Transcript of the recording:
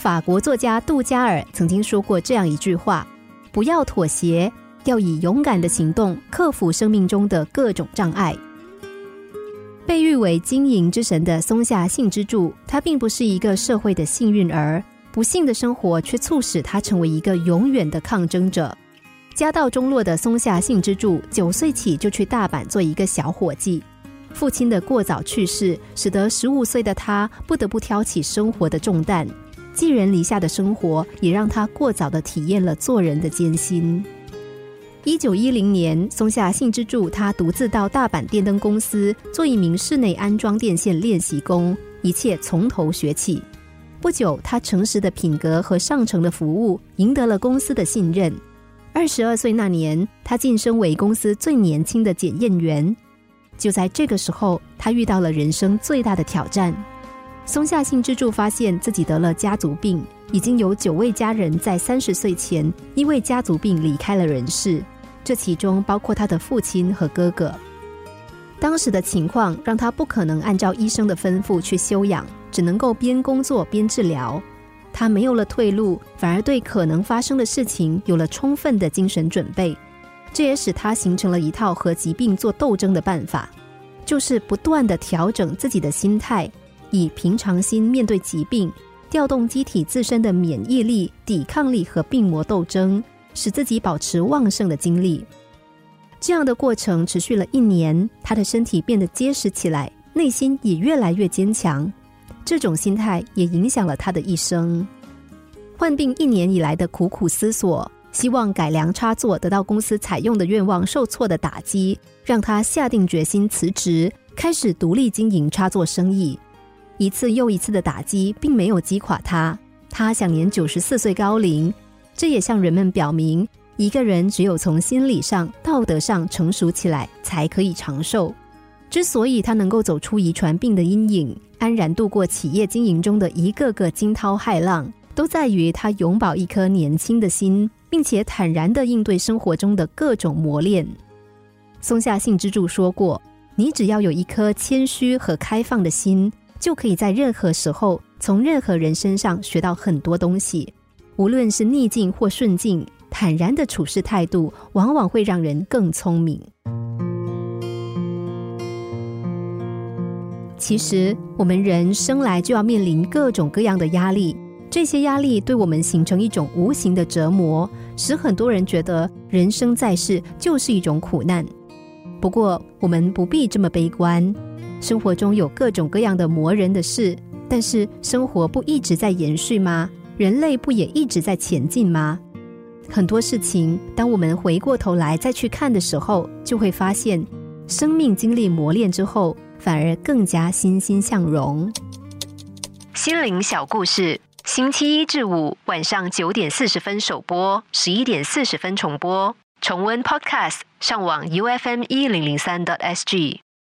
法国作家杜加尔曾经说过这样一句话：“不要妥协，要以勇敢的行动克服生命中的各种障碍。”被誉为经营之神的松下幸之助，他并不是一个社会的幸运儿，不幸的生活却促使他成为一个永远的抗争者。家道中落的松下幸之助，九岁起就去大阪做一个小伙计。父亲的过早去世，使得十五岁的他不得不挑起生活的重担。寄人篱下的生活，也让他过早的体验了做人的艰辛。一九一零年，松下幸之助他独自到大阪电灯公司做一名室内安装电线练习工，一切从头学起。不久，他诚实的品格和上乘的服务赢得了公司的信任。二十二岁那年，他晋升为公司最年轻的检验员。就在这个时候，他遇到了人生最大的挑战。松下幸之助发现自己得了家族病，已经有九位家人在三十岁前因为家族病离开了人世，这其中包括他的父亲和哥哥。当时的情况让他不可能按照医生的吩咐去休养，只能够边工作边治疗。他没有了退路，反而对可能发生的事情有了充分的精神准备。这也使他形成了一套和疾病做斗争的办法，就是不断的调整自己的心态，以平常心面对疾病，调动机体自身的免疫力、抵抗力和病魔斗争，使自己保持旺盛的精力。这样的过程持续了一年，他的身体变得结实起来，内心也越来越坚强。这种心态也影响了他的一生。患病一年以来的苦苦思索，希望改良插座得到公司采用的愿望受挫的打击，让他下定决心辞职，开始独立经营插座生意。一次又一次的打击并没有击垮他，他享年九十四岁高龄。这也向人们表明，一个人只有从心理上、道德上成熟起来，才可以长寿。之所以他能够走出遗传病的阴影，安然度过企业经营中的一个个惊涛骇浪，都在于他永葆一颗年轻的心，并且坦然的应对生活中的各种磨练。松下幸之助说过：“你只要有一颗谦虚和开放的心，就可以在任何时候从任何人身上学到很多东西。无论是逆境或顺境，坦然的处事态度，往往会让人更聪明。”其实，我们人生来就要面临各种各样的压力，这些压力对我们形成一种无形的折磨，使很多人觉得人生在世就是一种苦难。不过，我们不必这么悲观。生活中有各种各样的磨人的事，但是生活不一直在延续吗？人类不也一直在前进吗？很多事情，当我们回过头来再去看的时候，就会发现，生命经历磨练之后。反而更加欣欣向荣。心灵小故事，星期一至五晚上九点四十分首播，十一点四十分重播。重温 Podcast，上网 U F M 一零零三 t S G。